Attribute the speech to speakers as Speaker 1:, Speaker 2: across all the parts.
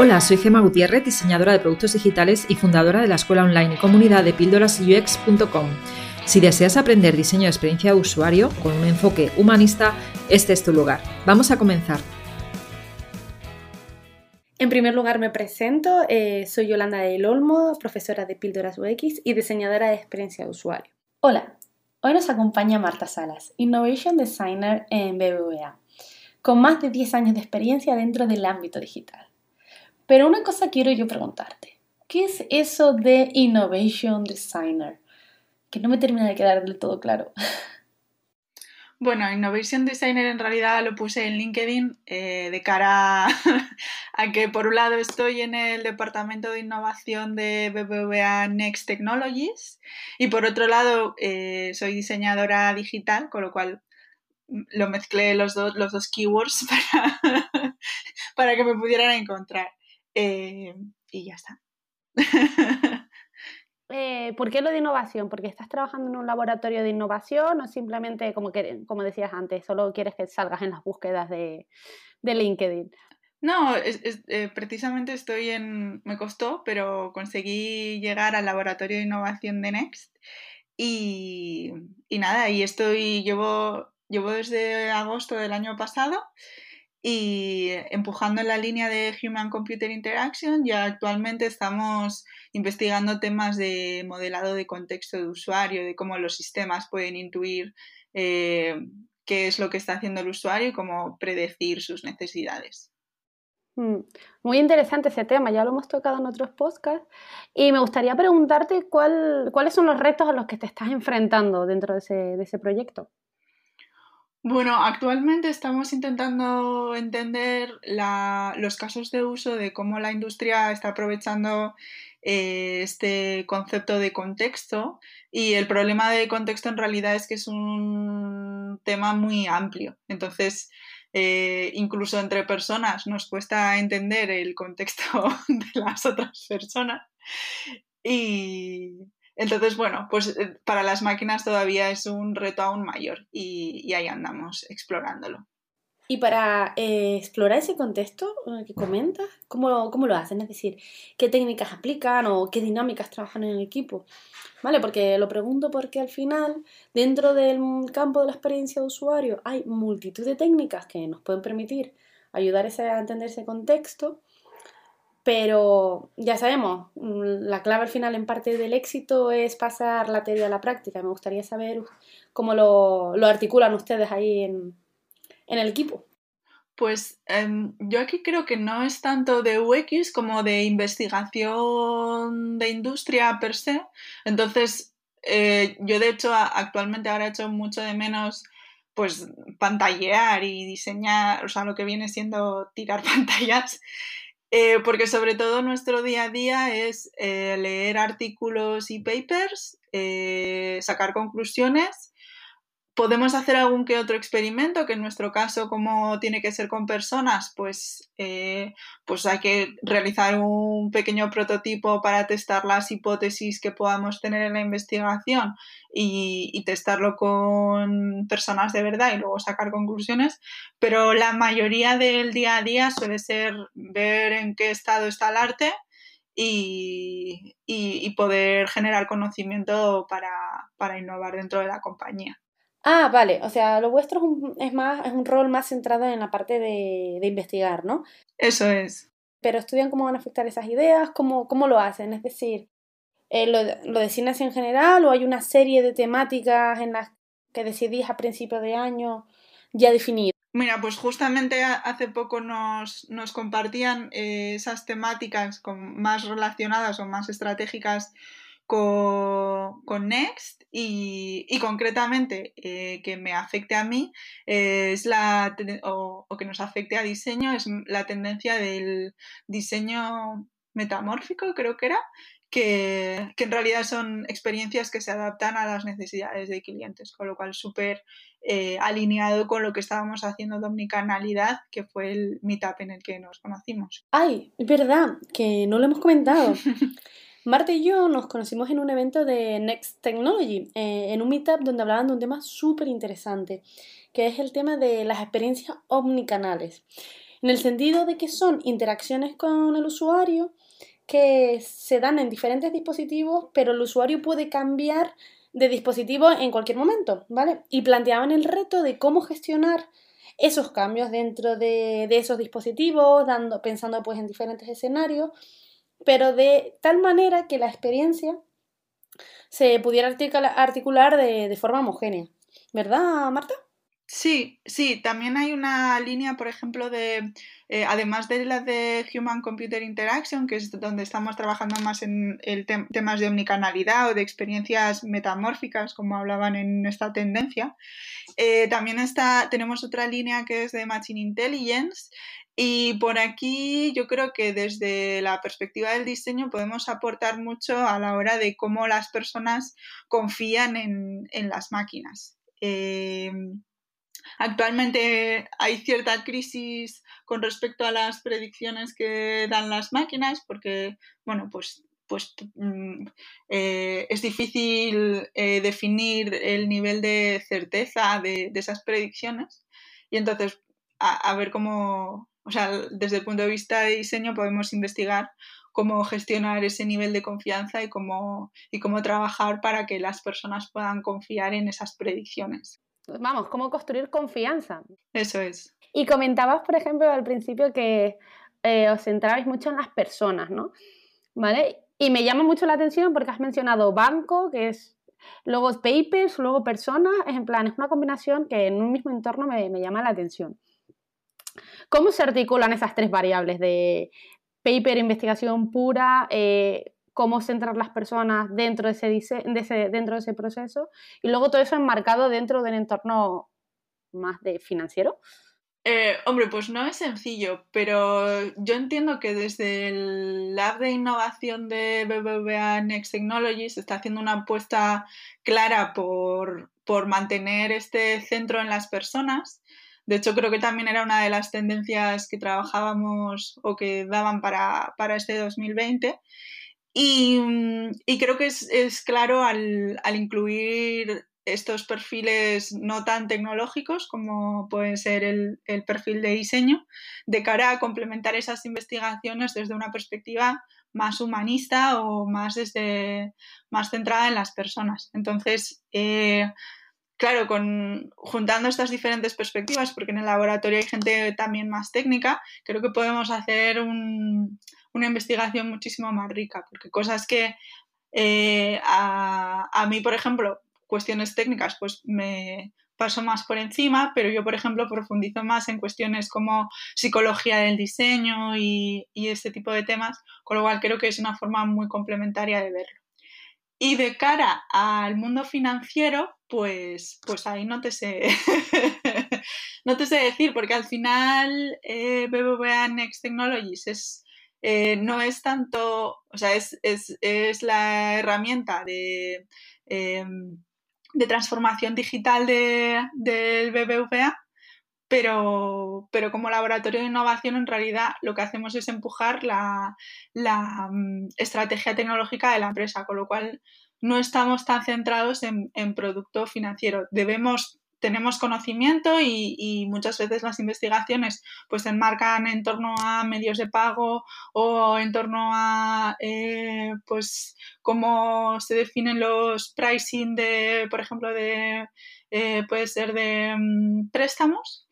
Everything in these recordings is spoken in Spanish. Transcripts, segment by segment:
Speaker 1: Hola, soy Gema Gutiérrez, diseñadora de productos digitales y fundadora de la escuela online y comunidad de píldorasux.com. Si deseas aprender diseño de experiencia de usuario con un enfoque humanista, este es tu lugar. Vamos a comenzar.
Speaker 2: En primer lugar me presento, eh, soy Yolanda del Olmo, profesora de Píldoras UX y diseñadora de experiencia de usuario. Hola, hoy nos acompaña Marta Salas, Innovation Designer en BBVA, con más de 10 años de experiencia dentro del ámbito digital. Pero una cosa quiero yo preguntarte. ¿Qué es eso de Innovation Designer? Que no me termina de quedar del todo claro.
Speaker 3: Bueno, Innovation Designer en realidad lo puse en LinkedIn eh, de cara a, que por un lado estoy en el departamento de innovación de BBVA Next Technologies y por otro lado eh, soy diseñadora digital, con lo cual lo mezclé los dos, los dos keywords para, para que me pudieran encontrar. Eh, y ya está.
Speaker 2: Eh, ¿Por qué lo de innovación? ¿Porque estás trabajando en un laboratorio de innovación o simplemente, como, que, como decías antes, solo quieres que salgas en las búsquedas de, LinkedIn?
Speaker 3: No, eh, precisamente estoy en... Me costó, pero conseguí llegar al laboratorio de innovación de Next y, y nada, y estoy, llevo, llevo desde agosto del año pasado y empujando en la línea de Human Computer Interaction ya actualmente estamos investigando temas de modelado de contexto de usuario, de cómo los sistemas pueden intuir eh, qué es lo que está haciendo el usuario y cómo predecir sus necesidades.
Speaker 2: Mm, muy interesante ese tema, ya lo hemos tocado en otros podcasts y me gustaría preguntarte cuáles son los retos a los que te estás enfrentando dentro de ese, de ese proyecto.
Speaker 3: Bueno, actualmente estamos intentando entender los casos de uso de cómo la industria está aprovechando eh, este concepto de contexto y el problema de contexto en realidad es que es un tema muy amplio. Entonces, eh, incluso entre personas nos cuesta entender el contexto de las otras personas y, entonces, bueno, pues eh, para las máquinas todavía es un reto aún mayor y, ahí andamos explorándolo.
Speaker 2: Y para eh, explorar ese contexto que comentas, ¿cómo, ¿cómo, lo hacen? Es decir, ¿qué técnicas aplican o qué dinámicas trabajan en el equipo? ¿Vale? Porque lo pregunto porque al final, dentro del campo de la experiencia de usuario, hay multitud de técnicas que nos pueden permitir ayudar a entender ese contexto pero ya sabemos, mm, la clave al final en parte del éxito es pasar la teoría a la práctica. Me gustaría saber cómo lo, articulan ustedes ahí en, el equipo.
Speaker 3: Pues em, yo aquí creo que no es tanto de UX como de investigación de industria per se. Entonces, eh, yo de hecho actualmente ahora he hecho mucho de menos pues pantallear y diseñar, o sea, lo que viene siendo tirar pantallas eh, porque sobre todo nuestro día a día es eh, leer artículos y papers, eh, sacar conclusiones podemos hacer algún que otro experimento, que en nuestro caso, como tiene que ser con personas, pues, eh, pues hay que realizar un pequeño prototipo para testar las hipótesis que podamos tener en la investigación y, testarlo con personas de verdad y luego sacar conclusiones, pero la mayoría del día a día suele ser ver en qué estado está el arte y, poder generar conocimiento para innovar dentro de la compañía.
Speaker 2: Ah, vale, o sea, lo vuestro es, más, es un rol más centrado en la parte de, investigar, ¿no?
Speaker 3: Eso es.
Speaker 2: Pero estudian cómo van a afectar esas ideas, cómo, cómo lo hacen, es decir, eh, ¿lo, ¿lo designas en general o hay una serie de temáticas en las que decidís a principio de año ya definidas?
Speaker 3: Mira, pues justamente hace poco nos, compartían eh, esas temáticas con, más relacionadas o más estratégicas con, Next y, concretamente eh, que me afecte a mí es la o, que nos afecte a diseño es la tendencia del diseño metamórfico creo que era que, en realidad son experiencias que se adaptan a las necesidades de clientes, con lo cual súper eh, alineado con lo que estábamos haciendo de omnicanalidad, que fue el meetup en el que nos conocimos.
Speaker 2: Ay, es verdad, que no lo hemos comentado. Marta y yo nos conocimos en un evento de Next Technology, eh, en un meetup donde hablaban de un tema súper interesante, que es el tema de las experiencias omnicanales. en el sentido de que son interacciones con el usuario que se dan en diferentes dispositivos, pero el usuario puede cambiar de dispositivo en cualquier momento, ¿vale? Y planteaban el reto de cómo gestionar esos cambios dentro de, esos dispositivos, dando, pensando pues en diferentes escenarios, pero de tal manera que la experiencia se pudiera articular de, forma homogénea. ¿Verdad, Marta?
Speaker 3: Sí, sí, también hay una línea, por ejemplo, de, eh, además de la de Human Computer Interaction, que es donde estamos trabajando más en el temas de omnicanalidad o de experiencias metamórficas, como hablaban en esta tendencia, eh, también está, tenemos otra línea que es de Machine Intelligence. Y por aquí yo creo que desde la perspectiva del diseño podemos aportar mucho a la hora de cómo las personas confían en, en las máquinas. Eh, Actualmente hay cierta crisis con respecto a las predicciones que dan las máquinas porque, bueno, pues, pues mm, eh, es difícil eh, definir el nivel de certeza de, esas predicciones y entonces a, ver cómo, o sea, desde el punto de vista de diseño podemos investigar cómo gestionar ese nivel de confianza y cómo, y cómo trabajar para que las personas puedan confiar en esas predicciones
Speaker 2: vamos, cómo construir confianza.
Speaker 3: Eso es.
Speaker 2: Y comentabas, por ejemplo, al principio que eh, os centrabais mucho en las personas, ¿no? ¿Vale? Y me llama mucho la atención porque has mencionado banco, que es luego papers, luego personas, es en plan, es una combinación que en un mismo entorno me, me llama la atención. ¿Cómo se articulan esas tres variables de paper, investigación pura, eh, cómo centrar las personas dentro de ese, dentro de ese proceso y luego todo eso enmarcado dentro del entorno más de financiero.
Speaker 3: Eh, hombre, pues no es sencillo, pero yo entiendo que desde el Lab de Innovación de BBVA Next Technologies se está haciendo una apuesta clara por, mantener este centro en las personas. De hecho, creo que también era una de las tendencias que trabajábamos o que daban para, para este 2020. Mm, y, creo que es, claro al, incluir estos perfiles no tan tecnológicos como puede ser el, perfil de diseño, de cara a complementar esas investigaciones desde una perspectiva más humanista o más desde más centrada en las personas. Entonces, eh, claro, con, juntando estas diferentes perspectivas, porque en el laboratorio hay gente también más técnica, creo que podemos hacer un, una investigación muchísimo más rica, porque cosas que eh, a, mí, por ejemplo, cuestiones técnicas, pues me paso más por encima, pero yo, por ejemplo, profundizo más en cuestiones como psicología del diseño y, y este tipo de temas, con lo cual creo que es una forma muy complementaria de verlo. Y de cara al mundo financiero, pues, pues ahí no te sé, no te sé decir, porque al final eh, BBVA Next Technologies es eh, no es tanto, o sea, es, la herramienta de, em, de transformación digital del BBVA, pero, pero, como laboratorio de innovación en realidad lo que hacemos es empujar la, la mm, estrategia tecnológica de la empresa, con lo cual no estamos tan centrados en, en producto financiero. Debemos tenemos conocimiento y, muchas veces las investigaciones pues se enmarcan en torno a medios de pago o en torno a eh, pues cómo se definen los pricing de por ejemplo de eh, puede ser de mm, préstamos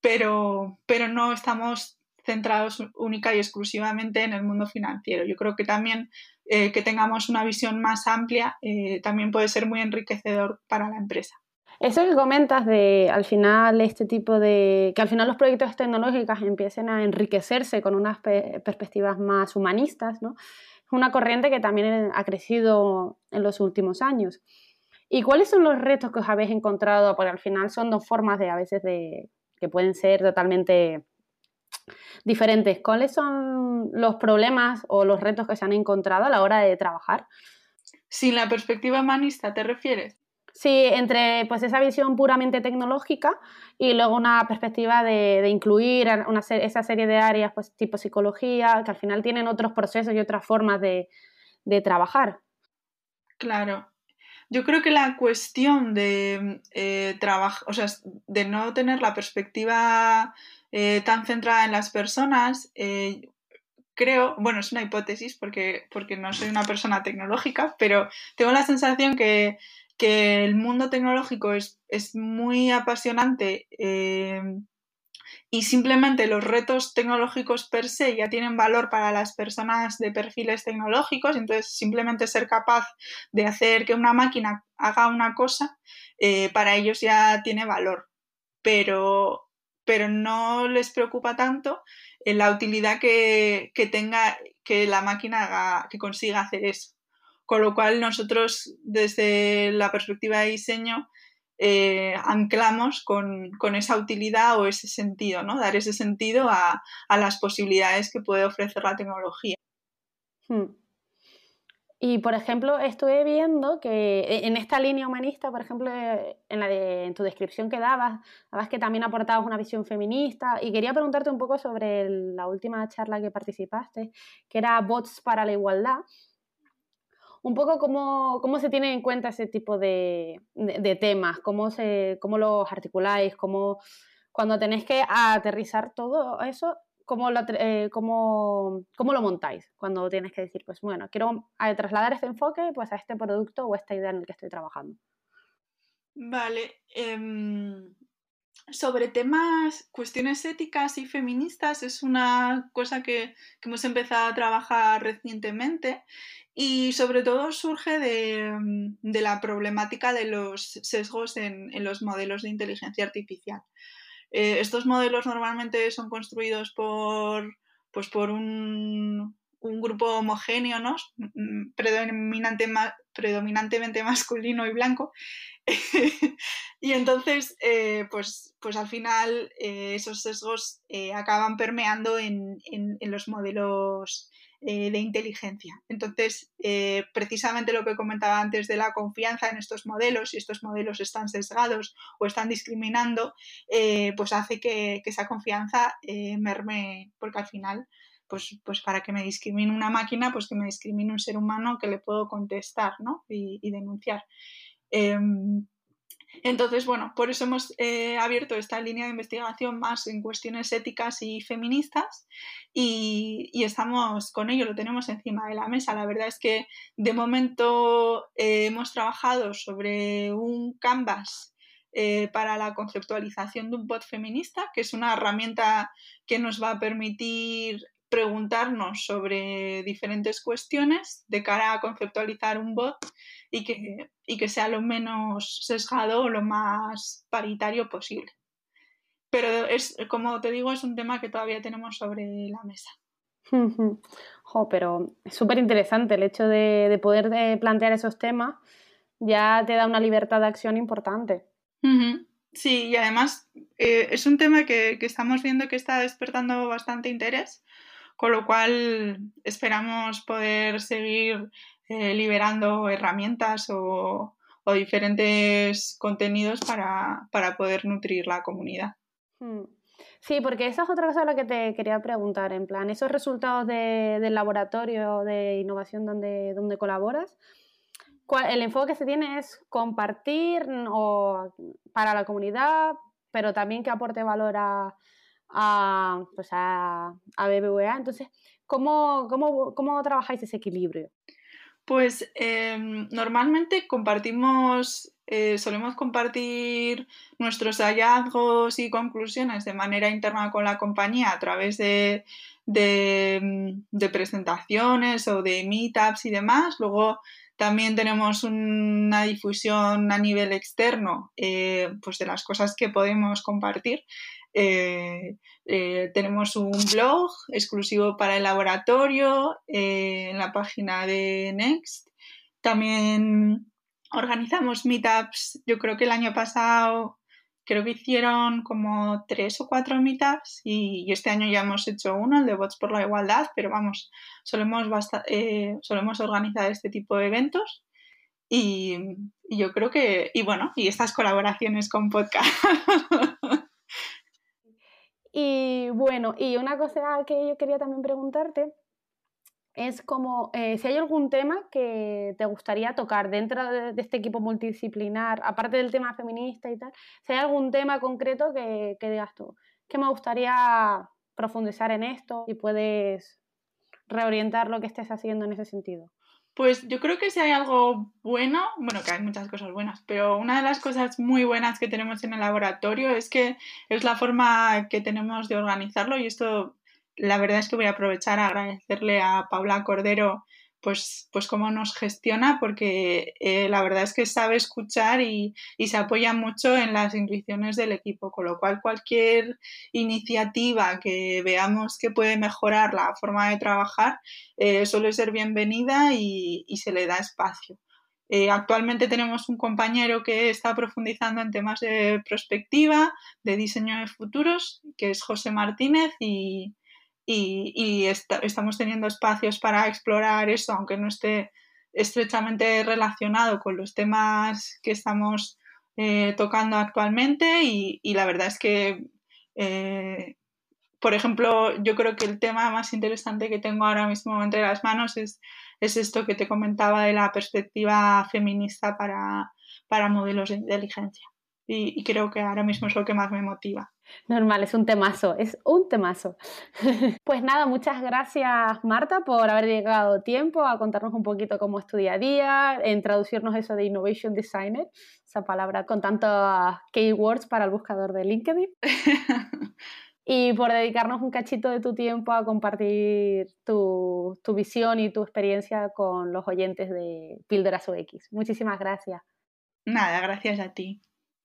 Speaker 3: pero pero no estamos centrados única y exclusivamente en el mundo financiero yo creo que también eh, que tengamos una visión más amplia también puede ser muy enriquecedor para la empresa
Speaker 2: eso que comentas de al final este tipo de que al final los proyectos tecnológicos empiecen a enriquecerse con unas perspectivas más humanistas, ¿no? Es una corriente que también ha crecido en los últimos años. ¿Y cuáles son los retos que os habéis encontrado? Porque al final son dos formas de a veces de que pueden ser totalmente diferentes. ¿Cuáles son los problemas o los retos que se han encontrado a la hora de trabajar?
Speaker 3: Sin la perspectiva humanista, ¿te refieres?
Speaker 2: Sí, entre pues esa visión puramente tecnológica y luego una perspectiva de, incluir una, esa serie de áreas pues tipo psicología, que al final tienen otros procesos y otras formas de, trabajar.
Speaker 3: Claro. Yo creo que la cuestión de eh, trabajar, o sea, de no tener la perspectiva eh, tan centrada en las personas, eh, creo, bueno, es una hipótesis porque, porque no soy una persona tecnológica, pero tengo la sensación que, el mundo tecnológico es, muy apasionante eh, y simplemente los retos tecnológicos per se ya tienen valor para las personas de perfiles tecnológicos, entonces simplemente ser capaz de hacer que una máquina haga una cosa, para ellos ya tiene valor, pero, pero no les preocupa tanto la utilidad que, tenga que la máquina que consiga hacer eso. Con lo cual nosotros desde la perspectiva de diseño eh, anclamos con, esa utilidad o ese sentido, ¿no? Dar ese sentido a, las posibilidades que puede ofrecer la tecnología.
Speaker 2: Hmm. Y, por ejemplo, estuve viendo que e, en esta línea humanista, por ejemplo, en, la de, en tu descripción que dabas, dabas que también aportabas una visión feminista y quería preguntarte un poco sobre la última charla que participaste, que era Bots para la Igualdad. Un poco cómo, cómo se tiene en cuenta ese tipo de, de, temas, cómo, se, cómo los articuláis, cómo cuando tenéis que aterrizar todo eso cómo lo, eh, cómo, cómo lo montáis cuando tienes que decir, pues bueno, quiero trasladar este enfoque pues, a este producto o esta idea en el que estoy trabajando.
Speaker 3: Vale. Em, sobre temas, cuestiones éticas y feministas es una cosa que, que, hemos empezado a trabajar recientemente y sobre todo surge de, de la problemática de los sesgos en, en los modelos de inteligencia artificial. Eh, estos modelos normalmente son construidos por, pues por un, grupo homogéneo, ¿no? Mm, Predominante, predominantemente masculino y blanco. y entonces, eh, pues, pues al final eh, esos sesgos acaban permeando en, en los modelos eh, de inteligencia. Entonces, eh, precisamente lo que comentaba antes de la confianza en estos modelos, si estos modelos están sesgados o están discriminando, eh, pues hace que, esa confianza merme, porque al final, pues, pues para que me discrimine una máquina, pues que me discrimine un ser humano que le puedo contestar y, y denunciar. Entonces, bueno, por eso hemos eh, abierto esta línea de investigación más en cuestiones éticas y feministas y, estamos con ello, lo tenemos encima de la mesa. La verdad es que de momento eh, hemos trabajado sobre un canvas eh, para la conceptualización de un bot feminista, que es una herramienta que nos va a permitir preguntarnos sobre diferentes cuestiones de cara a conceptualizar un bot y que, que sea lo menos sesgado o lo más paritario posible. Pero es, como te digo, es un tema que todavía tenemos sobre la mesa.
Speaker 2: pero es súper interesante el hecho de, poder eh, plantear esos temas, ya te da una libertad de acción importante.
Speaker 3: Sí, y además eh, es un tema que, que, estamos viendo que está despertando bastante interés con lo cual esperamos poder seguir eh, liberando herramientas o, diferentes contenidos para, poder nutrir la comunidad.
Speaker 2: Hmm. Sí, porque esa es otra cosa a la que te quería preguntar, en plan, esos resultados del laboratorio de innovación donde, donde colaboras, el enfoque que se tiene es compartir o, para la comunidad, pero también que aporte valor a, a, pues a, BBVA. Entonces, ¿cómo, cómo, trabajáis ese equilibrio?
Speaker 3: Pues em, normalmente compartimos, eh, solemos compartir nuestros hallazgos y conclusiones de manera interna con la compañía a través de, de, presentaciones o de meetups y demás. Luego también tenemos una difusión a nivel externo eh, pues de las cosas que podemos compartir. Eh, eh, tenemos un blog exclusivo para el laboratorio eh, en la página de Next. También organizamos meetups. Yo creo que el año pasado creo que hicieron como tres o cuatro meetups y, este año ya hemos hecho uno, el de Bots por la Igualdad, pero vamos, solemos, solemos organizar este tipo de eventos. Y, y, yo creo que, y bueno, y estas colaboraciones con podcast.
Speaker 2: Y bueno, y una cosa que yo quería también preguntarte es como eh, si hay algún tema que te gustaría tocar dentro de, este equipo multidisciplinar, aparte del tema feminista y tal, si hay algún tema concreto que, digas tú, que me gustaría profundizar en esto y puedes reorientar lo que estés haciendo en ese sentido.
Speaker 3: Pues yo creo que si hay algo bueno, bueno, que hay muchas cosas buenas, pero una de las cosas muy buenas que tenemos en el laboratorio es que es la forma que tenemos de organizarlo y esto la verdad es que voy a aprovechar a agradecerle a Paula Cordero pues, pues cómo nos gestiona, porque eh, la verdad es que sabe escuchar y, se apoya mucho en las intuiciones del equipo, con lo cual cualquier iniciativa que veamos que puede mejorar la forma de trabajar eh, suele ser bienvenida y, se le da espacio. Eh, actualmente tenemos un compañero que está profundizando en temas de prospectiva, de diseño de futuros, que es José Martínez y, y, estamos teniendo espacios para explorar eso, aunque no esté estrechamente relacionado con los temas que estamos eh, tocando actualmente y, la verdad es que, eh, por ejemplo, yo creo que el tema más interesante que tengo ahora mismo entre las manos es, es esto que te comentaba de la perspectiva feminista para, para modelos de inteligencia y, creo que ahora mismo es lo que más me motiva.
Speaker 2: Normal, es un temazo, es un temazo. pues nada, muchas gracias Marta por haber llegado tiempo a contarnos un poquito cómo es tu día a día, en traducirnos eso de Innovation Designer, esa palabra con tantos keywords para el buscador de LinkedIn. y por dedicarnos un cachito de tu tiempo a compartir tu, tu visión y tu experiencia con los oyentes de Píldoras UX. Muchísimas gracias.
Speaker 3: Nada, gracias a ti.